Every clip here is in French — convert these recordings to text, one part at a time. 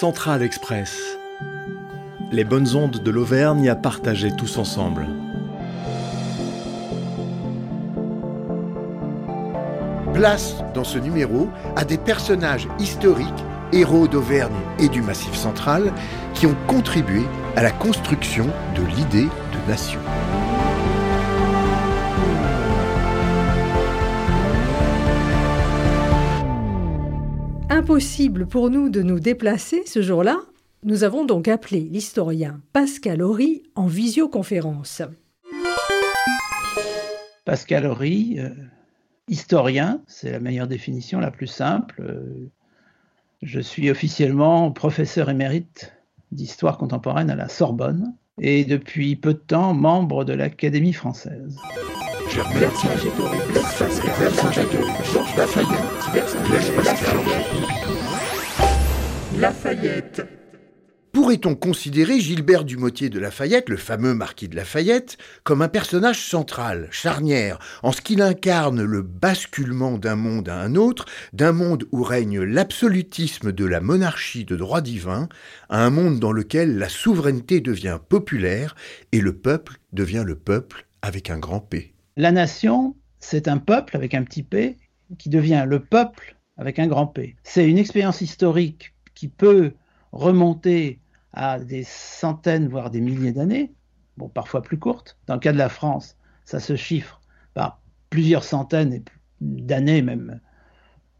Central Express. Les bonnes ondes de l'Auvergne à partager tous ensemble. Place dans ce numéro à des personnages historiques, héros d'Auvergne et du Massif central, qui ont contribué à la construction de l'idée de nation. Impossible pour nous de nous déplacer ce jour-là, nous avons donc appelé l'historien Pascal Horry en visioconférence. Pascal Horry, euh, historien, c'est la meilleure définition, la plus simple. Euh, je suis officiellement professeur émérite d'histoire contemporaine à la Sorbonne et depuis peu de temps membre de l'Académie française. Lafayette. Pourrait-on considérer Gilbert Dumotier de Lafayette, le fameux marquis de Lafayette, comme un personnage central, charnière, en ce qu'il incarne le basculement d'un monde à un autre, d'un monde où règne l'absolutisme de la monarchie de droit divin, à un monde dans lequel la souveraineté devient populaire et le peuple devient le peuple avec un grand P? La nation, c'est un peuple avec un petit p qui devient le peuple avec un grand P. C'est une expérience historique qui peut remonter à des centaines, voire des milliers d'années, bon, parfois plus courtes. Dans le cas de la France, ça se chiffre par plusieurs centaines d'années, même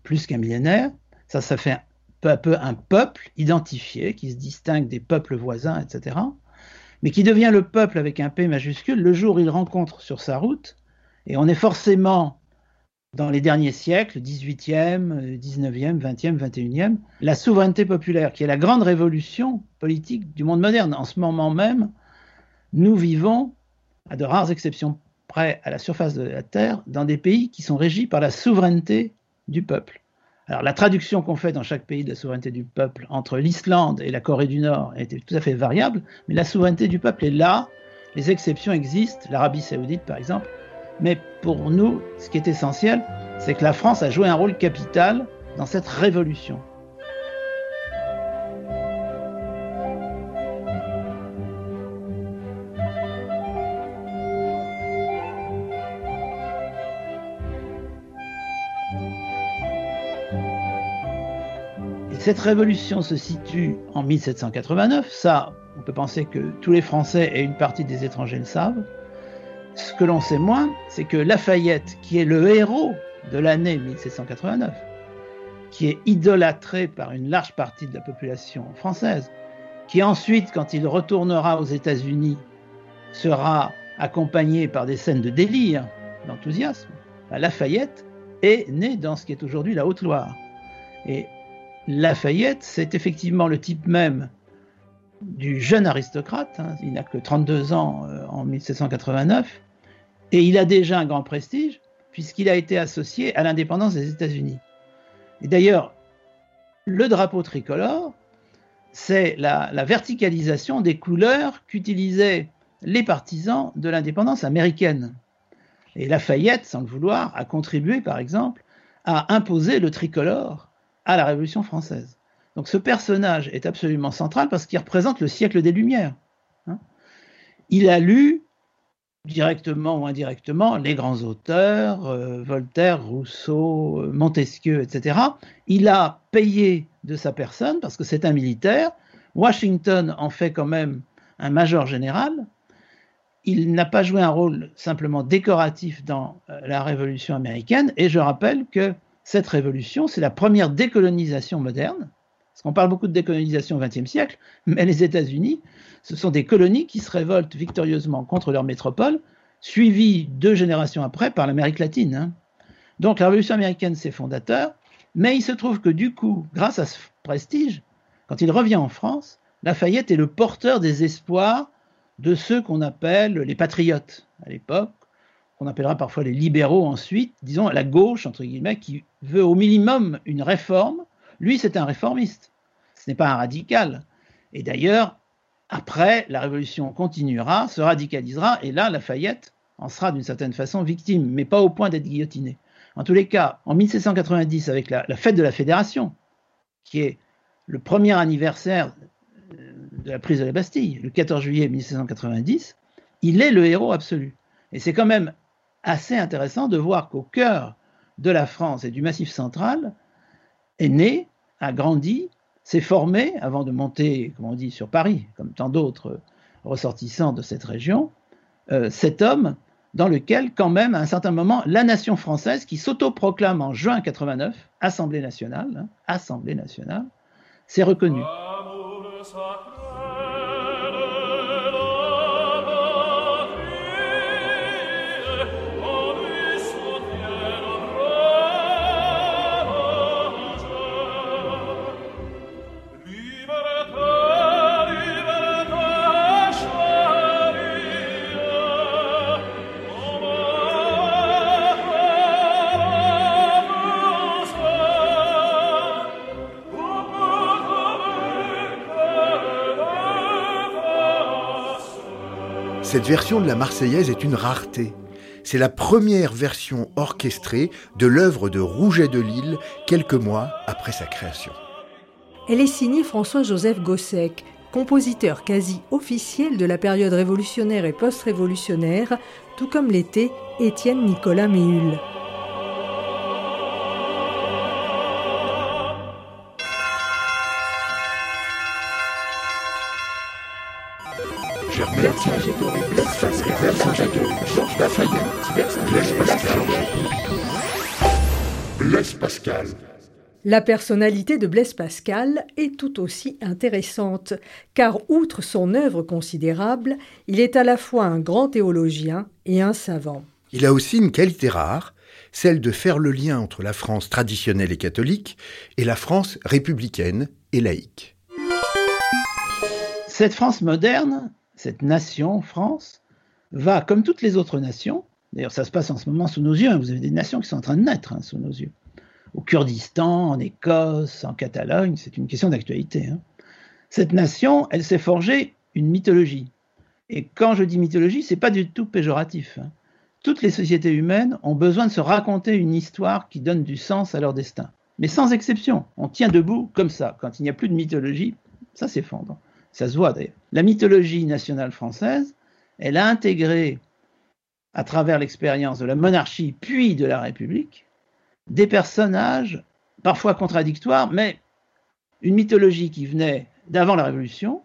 plus qu'un millénaire. Ça, ça fait peu à peu un peuple identifié qui se distingue des peuples voisins, etc. Mais qui devient le peuple avec un P majuscule le jour où il rencontre sur sa route et on est forcément, dans les derniers siècles, 18e, 19e, 20e, 21e, la souveraineté populaire, qui est la grande révolution politique du monde moderne. En ce moment même, nous vivons, à de rares exceptions près à la surface de la Terre, dans des pays qui sont régis par la souveraineté du peuple. Alors la traduction qu'on fait dans chaque pays de la souveraineté du peuple entre l'Islande et la Corée du Nord était tout à fait variable, mais la souveraineté du peuple est là, les exceptions existent, l'Arabie saoudite par exemple mais pour nous, ce qui est essentiel, c'est que la France a joué un rôle capital dans cette révolution. cette révolution se situe en 1789. Ça, on peut penser que tous les Français et une partie des étrangers le savent. Ce que l'on sait moins, c'est que Lafayette, qui est le héros de l'année 1789, qui est idolâtré par une large partie de la population française, qui ensuite, quand il retournera aux États-Unis, sera accompagné par des scènes de délire, d'enthousiasme, Lafayette est né dans ce qui est aujourd'hui la Haute-Loire. Et Lafayette, c'est effectivement le type même du jeune aristocrate, hein. il n'a que 32 ans euh, en 1789, et il a déjà un grand prestige, puisqu'il a été associé à l'indépendance des États-Unis. Et d'ailleurs, le drapeau tricolore, c'est la, verticalisation des couleurs qu'utilisaient les partisans de l'indépendance américaine. Et Lafayette, sans le vouloir, a contribué, par exemple, à imposer le tricolore à la Révolution française. Donc ce personnage est absolument central parce qu'il représente le siècle des Lumières. Hein. il a lu directement ou indirectement les grands auteurs, euh, Voltaire, Rousseau, euh, Montesquieu, etc. Il a payé de sa personne parce que c'est un militaire. Washington en fait quand même un major général. Il n'a pas joué un rôle simplement décoratif dans euh, la Révolution américaine. Et je rappelle que cette révolution, c'est la première décolonisation moderne. Parce qu'on parle beaucoup de décolonisation au XXe siècle, mais les États-Unis, ce sont des colonies qui se révoltent victorieusement contre leur métropole, suivies deux générations après par l'Amérique latine. Hein. Donc la Révolution américaine, c'est fondateur, mais il se trouve que du coup, grâce à ce prestige, quand il revient en France, Lafayette est le porteur des espoirs de ceux qu'on appelle les patriotes à l'époque, qu'on appellera parfois les libéraux ensuite, disons la gauche, entre guillemets, qui veut au minimum une réforme. Lui, c'est un réformiste, ce n'est pas un radical. Et d'ailleurs, après, la révolution continuera, se radicalisera, et là, Lafayette en sera d'une certaine façon victime, mais pas au point d'être guillotiné. En tous les cas, en 1790, avec la, fête de la Fédération, qui est le premier anniversaire de la prise de la Bastille, le 14 juillet 1790, il est le héros absolu. Et c'est quand même assez intéressant de voir qu'au cœur de la France et du Massif central est né, a grandi, s'est formé avant de monter, comme on dit, sur Paris, comme tant d'autres ressortissants de cette région, euh, cet homme dans lequel, quand même, à un certain moment, la nation française, qui s'autoproclame en juin 89, Assemblée nationale, hein, Assemblée nationale, s'est reconnue. Cette version de la Marseillaise est une rareté. C'est la première version orchestrée de l'œuvre de Rouget de Lille quelques mois après sa création. Elle est signée François-Joseph Gossec, compositeur quasi officiel de la période révolutionnaire et post-révolutionnaire, tout comme l'était Étienne Nicolas Méhul. Pascal. La personnalité de Blaise Pascal est tout aussi intéressante, car outre son œuvre considérable, il est à la fois un grand théologien et un savant. Il a aussi une qualité rare, celle de faire le lien entre la France traditionnelle et catholique et la France républicaine et laïque. Cette France moderne, cette nation, France, va, comme toutes les autres nations, d'ailleurs ça se passe en ce moment sous nos yeux, hein, vous avez des nations qui sont en train de naître hein, sous nos yeux, au Kurdistan, en Écosse, en Catalogne, c'est une question d'actualité. Hein. Cette nation, elle s'est forgée une mythologie. Et quand je dis mythologie, c'est pas du tout péjoratif. Toutes les sociétés humaines ont besoin de se raconter une histoire qui donne du sens à leur destin. Mais sans exception, on tient debout comme ça. Quand il n'y a plus de mythologie, ça s'effondre. Ça se voit d'ailleurs. La mythologie nationale française, elle a intégré, à travers l'expérience de la monarchie puis de la République, des personnages parfois contradictoires, mais une mythologie qui venait d'avant la Révolution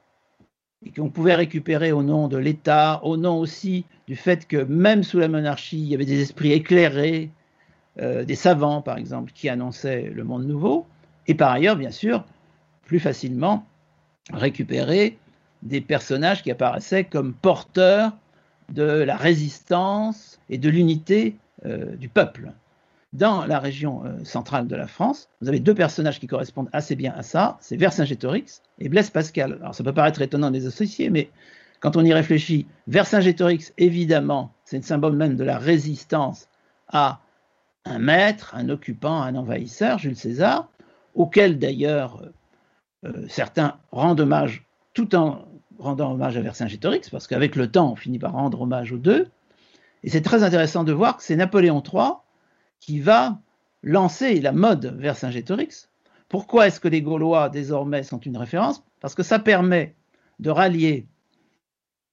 et qu'on pouvait récupérer au nom de l'État, au nom aussi du fait que même sous la monarchie, il y avait des esprits éclairés, euh, des savants par exemple, qui annonçaient le monde nouveau, et par ailleurs, bien sûr, plus facilement récupérer des personnages qui apparaissaient comme porteurs de la résistance et de l'unité euh, du peuple. Dans la région euh, centrale de la France, vous avez deux personnages qui correspondent assez bien à ça, c'est Vercingétorix et Blaise Pascal. Alors ça peut paraître étonnant des associés, mais quand on y réfléchit, Vercingétorix, évidemment, c'est le symbole même de la résistance à un maître, un occupant, un envahisseur, Jules César, auquel d'ailleurs euh, certains rendent hommage tout en rendant hommage à Vercingétorix, parce qu'avec le temps, on finit par rendre hommage aux deux. Et c'est très intéressant de voir que c'est Napoléon III qui va lancer la mode Vercingétorix. Pourquoi est-ce que les Gaulois désormais sont une référence? Parce que ça permet de rallier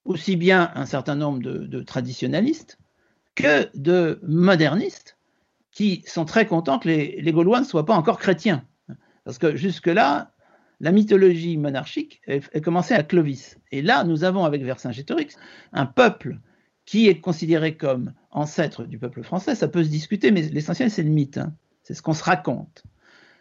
aussi bien un certain nombre de, traditionnalistes que de modernistes qui sont très contents que les, Gaulois ne soient pas encore chrétiens. Parce que jusque-là, la mythologie monarchique est commencée à Clovis. Et là, nous avons avec Vercingétorix un peuple qui est considéré comme ancêtre du peuple français. Ça peut se discuter, mais l'essentiel, c'est le mythe. Hein. C'est ce qu'on se raconte.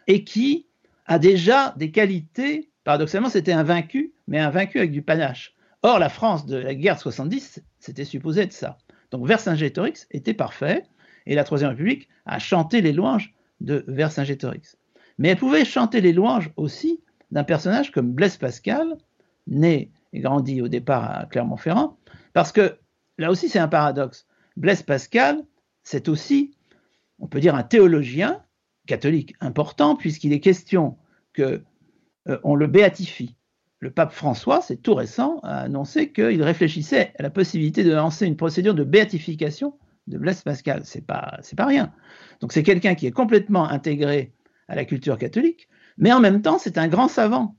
Et qui a déjà des qualités. Paradoxalement, c'était un vaincu, mais un vaincu avec du panache. Or, la France de la guerre de 70, c'était supposé être ça. Donc Vercingétorix était parfait, et la Troisième République a chanté les louanges de Vercingétorix. Mais elle pouvait chanter les louanges aussi d'un personnage comme Blaise Pascal, né et grandi au départ à Clermont-Ferrand, parce que là aussi c'est un paradoxe. Blaise Pascal, c'est aussi, on peut dire, un théologien catholique important, puisqu'il est question que euh, on le béatifie. Le pape François, c'est tout récent, a annoncé qu'il réfléchissait à la possibilité de lancer une procédure de béatification de Blaise Pascal. C'est pas, c'est pas rien. Donc c'est quelqu'un qui est complètement intégré à la culture catholique, Mais en même temps, c'est un grand savant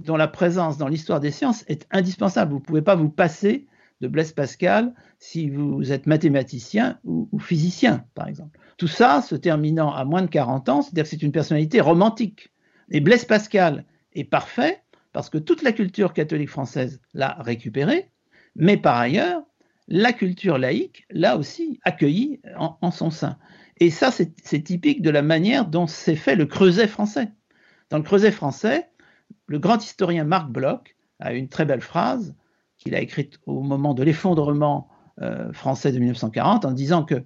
dont la présence dans l'histoire des sciences est indispensable. Vous ne pouvez pas vous passer de Blaise Pascal si vous êtes mathématicien ou, physicien, par exemple. Tout ça se terminant à moins de 40 ans, c'est-à-dire que c'est une personnalité romantique. Et Blaise Pascal est parfait parce que toute la culture catholique française l'a récupéré, mais par ailleurs, la culture laïque l'a aussi accueilli en, en, son sein. Et ça, c'est typique de la manière dont s'est fait le creuset français. Dans le creuset français, le grand historien Marc Bloch a une très belle phrase qu'il a écrite au moment de l'effondrement euh, français de 1940 en disant que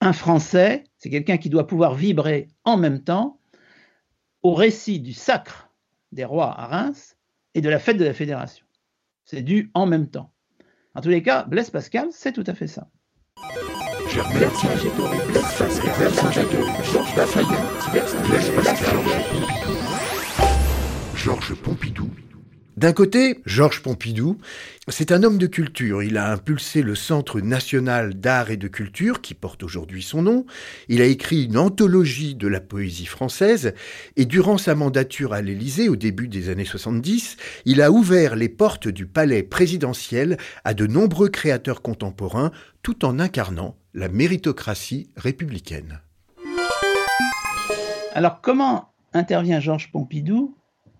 un Français, c'est quelqu'un qui doit pouvoir vibrer en même temps au récit du sacre des rois à Reims et de la fête de la Fédération. C'est dû en même temps. En tous les cas, Blaise Pascal, c'est tout à fait ça. Georges Pompidou. D'un côté, Georges Pompidou, c'est un homme de culture. Il a impulsé le Centre national d'art et de culture, qui porte aujourd'hui son nom. Il a écrit une anthologie de la poésie française. Et durant sa mandature à l'Élysée, au début des années 70, il a ouvert les portes du palais présidentiel à de nombreux créateurs contemporains, tout en incarnant la méritocratie républicaine. Alors, comment intervient Georges Pompidou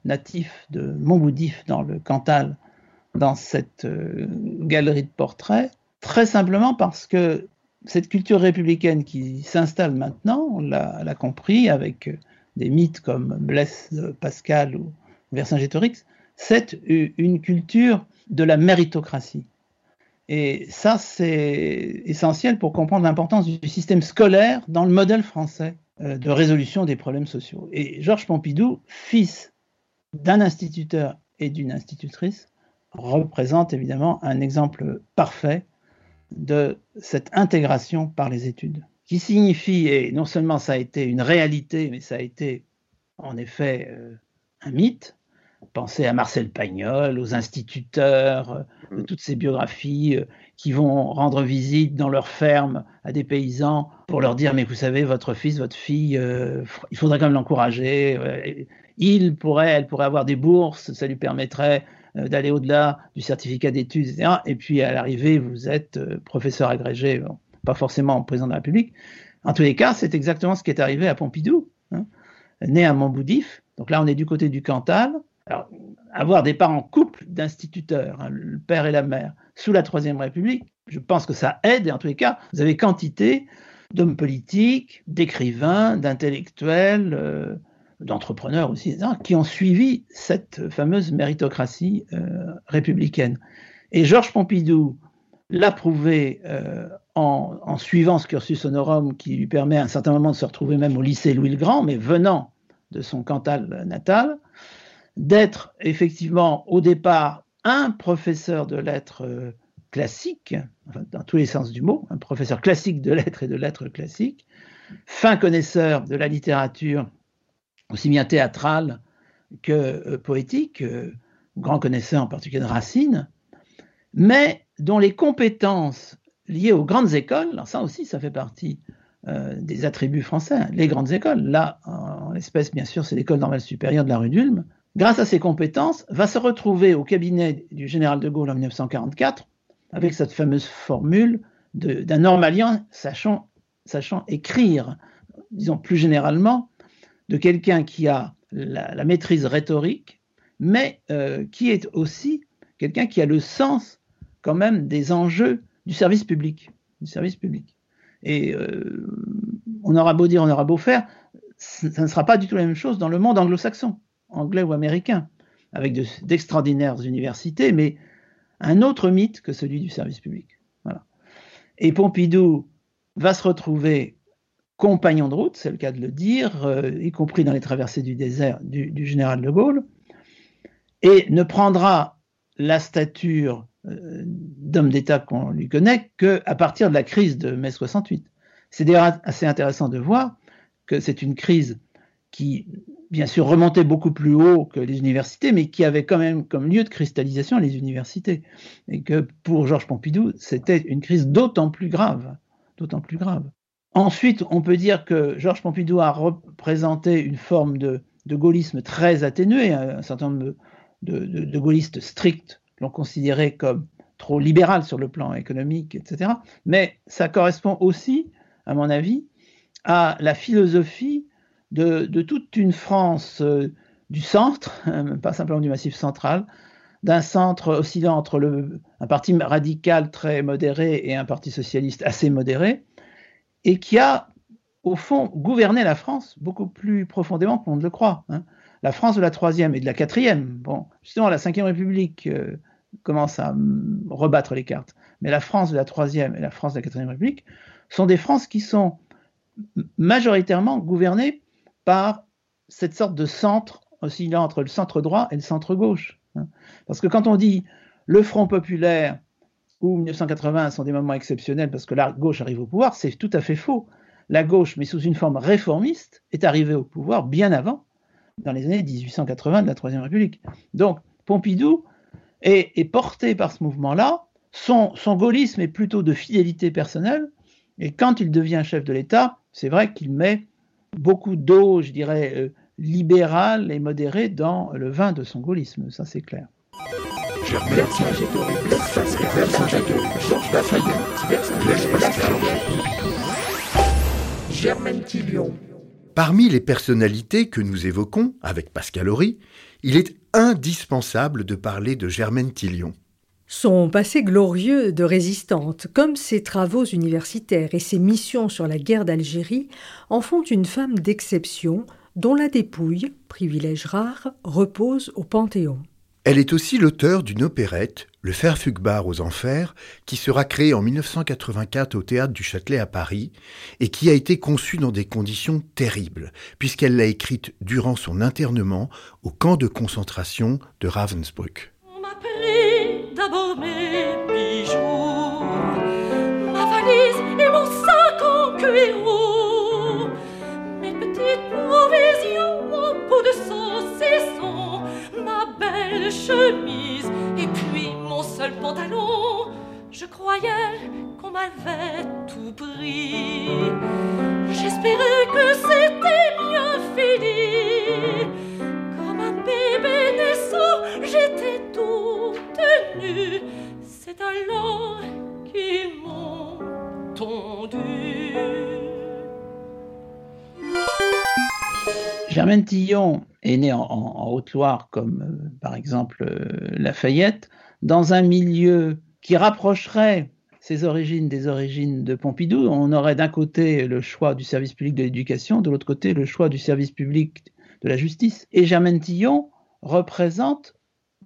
natif de Montboudif dans le Cantal dans cette euh, galerie de portraits, très simplement parce que cette culture républicaine qui s'installe maintenant, on l'a compris avec des mythes comme Blaise Pascal ou Vercingétorix, c'est une culture de la méritocratie. Et ça, c'est essentiel pour comprendre l'importance du système scolaire dans le modèle français euh, de résolution des problèmes sociaux. Et Georges Pompidou, fils d'un instituteur et d'une institutrice représente évidemment un exemple parfait de cette intégration par les études, qui signifie, et non seulement ça a été une réalité, mais ça a été en effet euh, un mythe. Pensez à Marcel Pagnol, aux instituteurs, de toutes ces biographies euh, qui vont rendre visite dans leur ferme à des paysans pour leur dire mais vous savez votre fils, votre fille, euh, il faudrait quand même l'encourager il pourrait, elle pourrait avoir des bourses, ça lui permettrait euh, d'aller au-delà du certificat d'études, etc. Et puis à l'arrivée, vous êtes euh, professeur agrégé, pas forcément président de la République. En tous les cas, c'est exactement ce qui est arrivé à Pompidou, hein, né à Montboudif. Donc là, on est du côté du Cantal. Alors, avoir des parents couple d'instituteurs, hein, le père et la mère, sous la Troisième République, je pense que ça aide. Et en tous les cas, vous avez quantité d'hommes politiques, d'écrivains, d'intellectuels, euh, d'entrepreneurs aussi, qui ont suivi cette fameuse méritocratie euh, républicaine. Et Georges Pompidou l'a prouvé euh, en, suivant ce cursus honorum qui lui permet à un certain moment de se retrouver même au lycée Louis le Grand, mais venant de son Cantal natal, d'être effectivement au départ un professeur de lettres euh, classiques, enfin, dans tous les sens du mot, un professeur classique de lettres et de lettres classiques, fin connaisseur de la littérature aussi bien théâtral que euh, poétique, euh, grand connaisseur en particulier de Racine, mais dont les compétences liées aux grandes écoles, alors ça aussi, ça fait partie euh, des attributs français, hein, les grandes écoles, là, en, l'espèce, bien sûr, c'est l'école normale supérieure de la rue d'Ulm, grâce à ses compétences, va se retrouver au cabinet du général de Gaulle en 1944 avec cette fameuse formule d'un normalien sachant, sachant écrire, disons plus généralement, de quelqu'un qui a la, maîtrise rhétorique, mais euh, qui est aussi quelqu'un qui a le sens quand même des enjeux du service public, du service public. Et euh, on aura beau dire, on aura beau faire, ça ne sera pas du tout la même chose dans le monde anglo-saxon, anglais ou américain, avec d'extraordinaires universités, mais un autre mythe que celui du service public. Voilà. Et Pompidou va se retrouver compagnon de route, c'est le cas de le dire, euh, y compris dans les traversées du désert du, du, général de Gaulle, et ne prendra la stature euh, d'homme d'État qu'on lui connaît qu'à partir de la crise de mai 68. C'est d'ailleurs assez intéressant de voir que c'est une crise qui, bien sûr, remontait beaucoup plus haut que les universités, mais qui avait quand même comme lieu de cristallisation les universités. Et que pour Georges Pompidou, c'était une crise d'autant plus grave, d'autant plus grave. Ensuite, on peut dire que Georges Pompidou a représenté une forme de, gaullisme très atténué. Un certain nombre de, gaullistes stricts l'ont considéré comme trop libéral sur le plan économique, etc. Mais ça correspond aussi, à mon avis, à la philosophie de, toute une France euh, du centre, pas simplement du massif central, d'un centre oscillant entre un parti radical très modéré et un parti socialiste assez modéré, et qui a, au fond, gouverné la France beaucoup plus profondément qu'on ne le croit. Hein. La France de la troisième et de la quatrième, bon, justement, la cinquième République euh, commence à rebattre les cartes, mais la France de la troisième et la France de la quatrième République sont des Frances qui sont majoritairement gouvernées par cette sorte de centre oscillant entre le centre droit et le centre gauche. Hein. Parce que quand on dit le Front populaire ou 1980 sont des moments exceptionnels parce que la gauche arrive au pouvoir, c'est tout à fait faux. La gauche, mais sous une forme réformiste, est arrivée au pouvoir bien avant, dans les années 1880 de la Troisième République. Donc, Pompidou est, porté par ce mouvement-là. Son, gaullisme est plutôt de fidélité personnelle, et quand il devient chef de l'État, c'est vrai qu'il met beaucoup d'eau, je dirais, euh, libérale et modérée dans le vin de son gaullisme, ça c'est clair. Parmi les personnalités que nous évoquons avec Pascal Horry, il est indispensable de parler de Germaine Tillion. Son passé glorieux de résistante, comme ses travaux universitaires et ses missions sur la guerre d'Algérie, en font une femme d'exception dont la dépouille, privilège rare, repose au Panthéon. Elle est aussi l'auteur d'une opérette, Le Fugbar aux Enfers, qui sera créée en 1984 au théâtre du Châtelet à Paris et qui a été conçue dans des conditions terribles, puisqu'elle l'a écrite durant son internement au camp de concentration de Ravensbrück et puis mon seul pantalon. Je croyais qu'on m'avait tout pris. J'espérais que c'était bien fini. Comme un bébé naissant, j'étais c'est alors qu'ils m'ont tondu. Germaine Tillon est née en, Haute-Loire, comme euh, par exemple euh, Lafayette, dans un milieu qui rapprocherait ses origines des origines de Pompidou. On aurait d'un côté le choix du service public de l'éducation, de l'autre côté le choix du service public de la justice. Et Germaine Tillon représente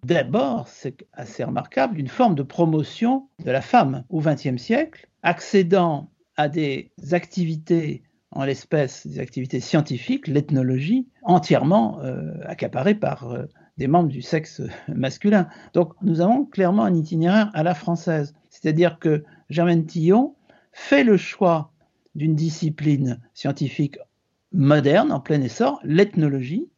D'abord, c'est assez remarquable, une forme de promotion de la femme au XXe siècle, accédant à des activités, en l'espèce des activités scientifiques, l'ethnologie, entièrement euh, accaparées par euh, des membres du sexe masculin. Donc nous avons clairement un itinéraire à la française. C'est-à-dire que Germaine Tillon fait le choix d'une discipline scientifique moderne, en plein essor, l'ethnologie,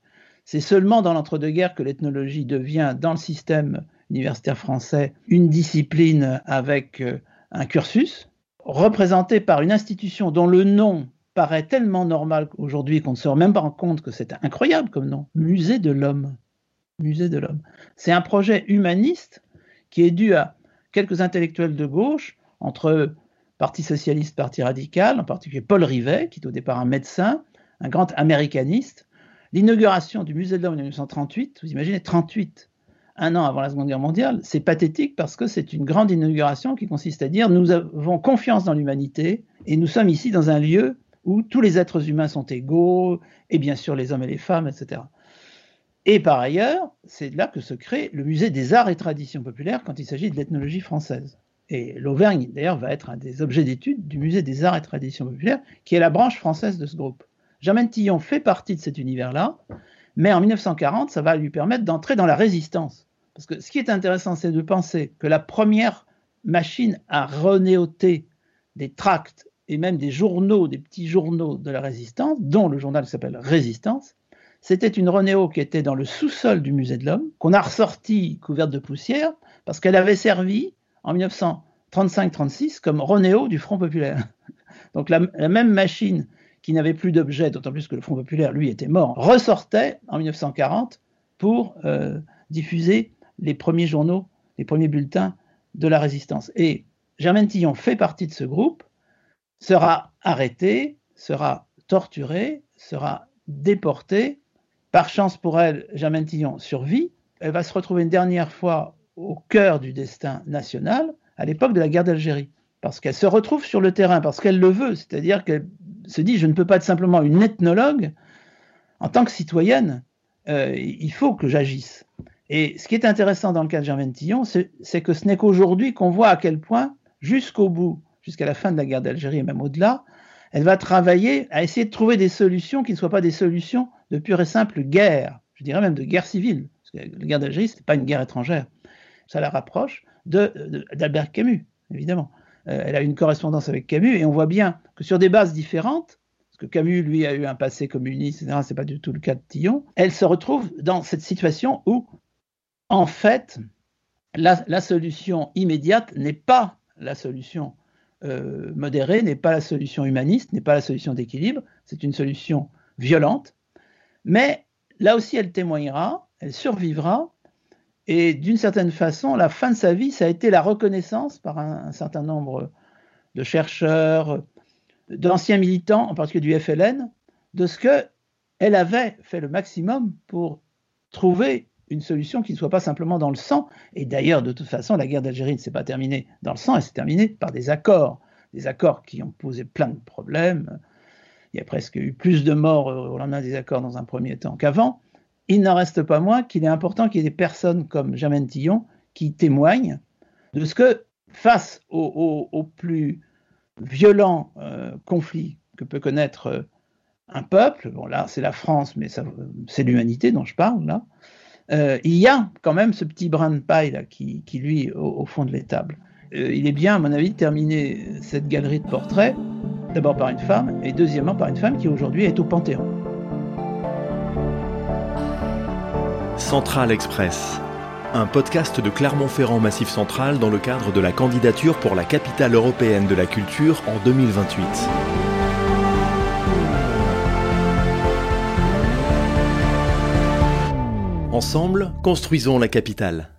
c'est seulement dans l'entre-deux-guerres que l'ethnologie devient, dans le système universitaire français, une discipline avec euh, un cursus, représenté par une institution dont le nom paraît tellement normal aujourd'hui qu'on ne se rend même pas compte que c'est incroyable comme nom. Musée de l'homme. Musée de l'homme. C'est un projet humaniste qui est dû à quelques intellectuels de gauche, entre Parti socialiste, Parti radical, en particulier Paul Rivet, qui est au départ un médecin, un grand américaniste, L'inauguration du musée de l'homme en 1938, vous imaginez 38, un an avant la Seconde Guerre mondiale, c'est pathétique parce que c'est une grande inauguration qui consiste à dire nous avons confiance dans l'humanité et nous sommes ici dans un lieu où tous les êtres humains sont égaux, et bien sûr les hommes et les femmes, etc. Et par ailleurs, c'est là que se crée le musée des arts et traditions populaires quand il s'agit de l'ethnologie française. Et l'Auvergne, d'ailleurs, va être un des objets d'étude du musée des arts et traditions populaires, qui est la branche française de ce groupe. Germaine Tillon fait partie de cet univers-là, mais en 1940, ça va lui permettre d'entrer dans la résistance. Parce que ce qui est intéressant, c'est de penser que la première machine à renéoter des tracts et même des journaux, des petits journaux de la résistance, dont le journal s'appelle Résistance, c'était une Renéo qui était dans le sous-sol du musée de l'homme, qu'on a ressorti couverte de poussière, parce qu'elle avait servi en 1935-36 comme Renéo du Front populaire. Donc la, la, même machine qui n'avait plus d'objet, d'autant plus que le Front populaire, lui, était mort, ressortait en 1940 pour euh, diffuser les premiers journaux, les premiers bulletins de la résistance. Et Germaine Tillon fait partie de ce groupe, sera arrêtée, sera torturée, sera déportée. Par chance pour elle, Germaine Tillon survit. Elle va se retrouver une dernière fois au cœur du destin national à l'époque de la guerre d'Algérie. Parce qu'elle se retrouve sur le terrain, parce qu'elle le veut. C'est-à-dire qu'elle se dit, je ne peux pas être simplement une ethnologue. En tant que citoyenne, euh, il faut que j'agisse. Et ce qui est intéressant dans le cas de Germaine Tillon, c'est que ce n'est qu'aujourd'hui qu'on voit à quel point, jusqu'au bout, jusqu'à la fin de la guerre d'Algérie et même au-delà, elle va travailler à essayer de trouver des solutions qui ne soient pas des solutions de pure et simple guerre, je dirais même de guerre civile. Parce que la guerre d'Algérie, ce n'est pas une guerre étrangère. Ça la rapproche d'Albert Camus, évidemment. Euh, elle a une correspondance avec Camus et on voit bien que sur des bases différentes, parce que Camus, lui, a eu un passé communiste, etc., c'est pas du tout le cas de Tillon, elle se retrouve dans cette situation où, en fait, la solution immédiate n'est pas la solution euh, modérée, n'est pas la solution humaniste, n'est pas la solution d'équilibre, c'est une solution violente, mais là aussi elle témoignera, elle survivra, et d'une certaine façon, la fin de sa vie, ça a été la reconnaissance par un, certain nombre de chercheurs, d'anciens militants, en particulier du FLN, de ce qu'elle avait fait le maximum pour trouver une solution qui ne soit pas simplement dans le sang. Et d'ailleurs, de toute façon, la guerre d'Algérie ne s'est pas terminée dans le sang, elle s'est terminée par des accords. Des accords qui ont posé plein de problèmes. Il y a presque eu plus de morts au lendemain des accords dans un premier temps qu'avant il n'en reste pas moins qu'il est important qu'il y ait des personnes comme Germaine Tillon qui témoignent de ce que, face au, plus violent euh, conflit que peut connaître euh, un peuple, bon là c'est la France, mais c'est l'humanité dont je parle là, euh, il y a quand même ce petit brin de paille là qui, lui au, au, fond de l'étable. il est bien, à mon avis, de terminer cette galerie de portraits, d'abord par une femme, et deuxièmement par une femme qui aujourd'hui est au Panthéon. Central Express, un podcast de Clermont-Ferrand Massif Central dans le cadre de la candidature pour la capitale européenne de la culture en 2028. Ensemble, construisons la capitale.